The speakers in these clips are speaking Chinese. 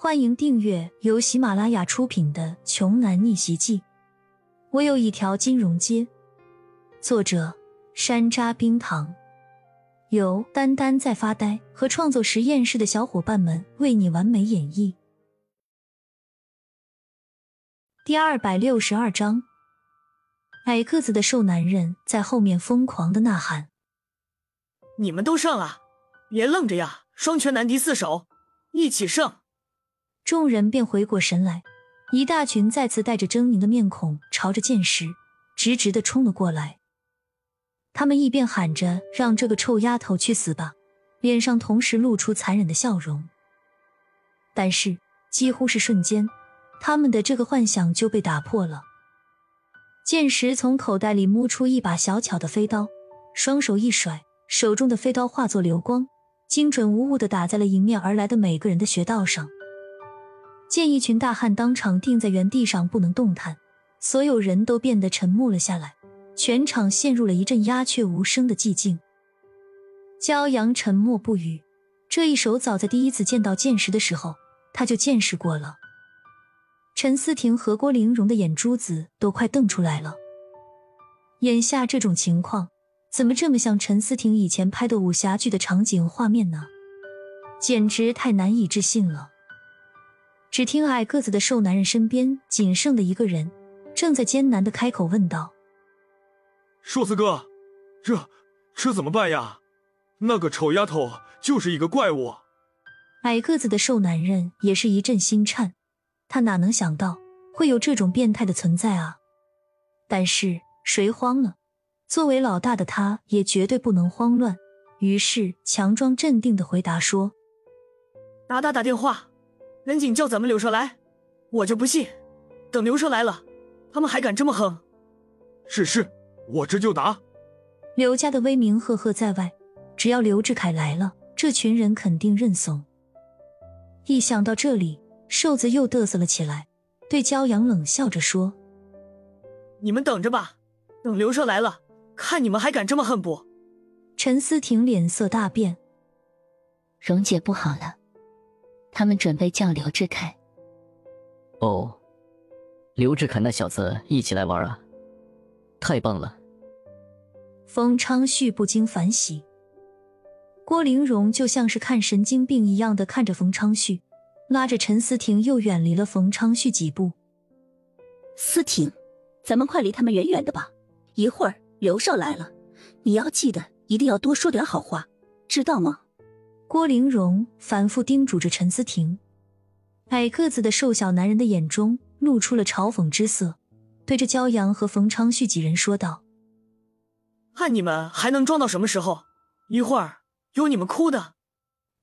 欢迎订阅由喜马拉雅出品的《穷男逆袭记》。我有一条金融街。作者：山楂冰糖，由丹丹在发呆和创作实验室的小伙伴们为你完美演绎。第二百六十二章，矮个子的瘦男人在后面疯狂的呐喊：“你们都上啊！别愣着呀！双拳难敌四手，一起胜！”众人便回过神来，一大群再次带着狰狞的面孔，朝着剑石直直的冲了过来。他们一边喊着“让这个臭丫头去死吧”，脸上同时露出残忍的笑容。但是，几乎是瞬间，他们的这个幻想就被打破了。剑石从口袋里摸出一把小巧的飞刀，双手一甩，手中的飞刀化作流光，精准无误的打在了迎面而来的每个人的穴道上。见一群大汉当场定在原地上不能动弹，所有人都变得沉默了下来，全场陷入了一阵鸦雀无声的寂静。骄阳沉默不语，这一手早在第一次见到剑石的时候他就见识过了。陈思婷和郭玲蓉的眼珠子都快瞪出来了，眼下这种情况怎么这么像陈思婷以前拍的武侠剧的场景画面呢？简直太难以置信了。只听矮个子的瘦男人身边仅剩的一个人，正在艰难的开口问道：“硕子哥，这这怎么办呀？那个丑丫头就是一个怪物。”矮个子的瘦男人也是一阵心颤，他哪能想到会有这种变态的存在啊？但是谁慌了？作为老大的他也绝对不能慌乱，于是强装镇定的回答说：“打打打电话。”赶紧叫咱们刘少来，我就不信，等刘少来了，他们还敢这么横。是是，我这就打。刘家的威名赫赫在外，只要刘志凯来了，这群人肯定认怂。一想到这里，瘦子又嘚瑟了起来，对骄阳冷笑着说：“你们等着吧，等刘少来了，看你们还敢这么横不？”陈思婷脸色大变，蓉姐不好了。他们准备叫刘志凯。哦，刘志凯那小子一起来玩啊！太棒了。冯昌旭不禁反喜，郭玲荣就像是看神经病一样的看着冯昌旭，拉着陈思婷又远离了冯昌旭几步。思婷，咱们快离他们远远的吧。一会儿刘少来了，你要记得一定要多说点好话，知道吗？郭玲蓉反复叮嘱着陈思婷，矮个子的瘦小男人的眼中露出了嘲讽之色，对着焦阳和冯昌旭几人说道：“看你们还能装到什么时候？一会儿有你们哭的！”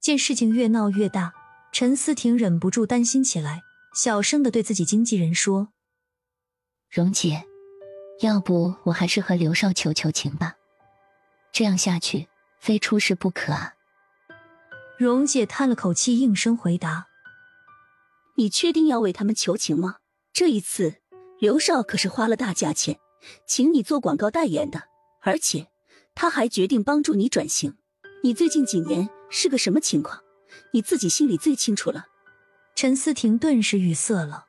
见事情越闹越大，陈思婷忍不住担心起来，小声的对自己经纪人说：“蓉姐，要不我还是和刘少求求情吧，这样下去非出事不可啊。”蓉姐叹了口气，应声回答：“你确定要为他们求情吗？这一次，刘少可是花了大价钱，请你做广告代言的，而且他还决定帮助你转型。你最近几年是个什么情况？你自己心里最清楚了。”陈思婷顿时语塞了。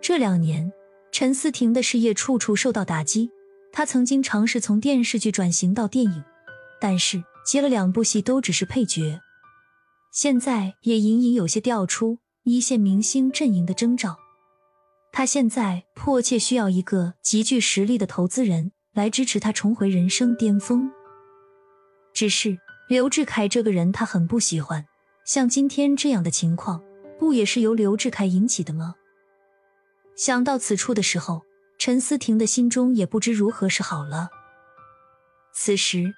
这两年，陈思婷的事业处处受到打击。她曾经尝试从电视剧转型到电影，但是。接了两部戏都只是配角，现在也隐隐有些调出一线明星阵营的征兆。他现在迫切需要一个极具实力的投资人来支持他重回人生巅峰。只是刘志凯这个人他很不喜欢，像今天这样的情况，不也是由刘志凯引起的吗？想到此处的时候，陈思婷的心中也不知如何是好了。此时。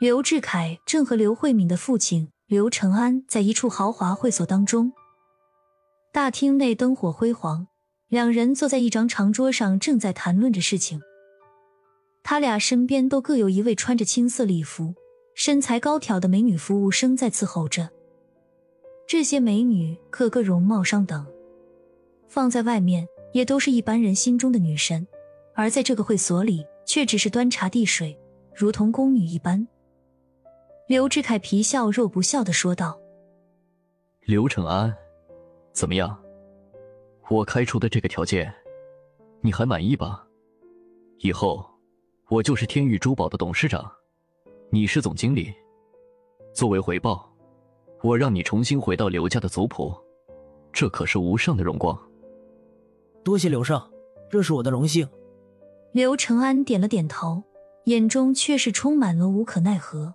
刘志凯正和刘慧敏的父亲刘成安在一处豪华会所当中，大厅内灯火辉煌，两人坐在一张长桌上，正在谈论着事情。他俩身边都各有一位穿着青色礼服、身材高挑的美女服务生在伺候着。这些美女个个容貌上等，放在外面也都是一般人心中的女神，而在这个会所里却只是端茶递水，如同宫女一般。刘志凯皮笑肉不笑的说道：“刘成安，怎么样？我开出的这个条件，你还满意吧？以后我就是天域珠宝的董事长，你是总经理。作为回报，我让你重新回到刘家的族谱，这可是无上的荣光。多谢刘少，这是我的荣幸。刘承安点了点头，眼中却是充满了无可奈何。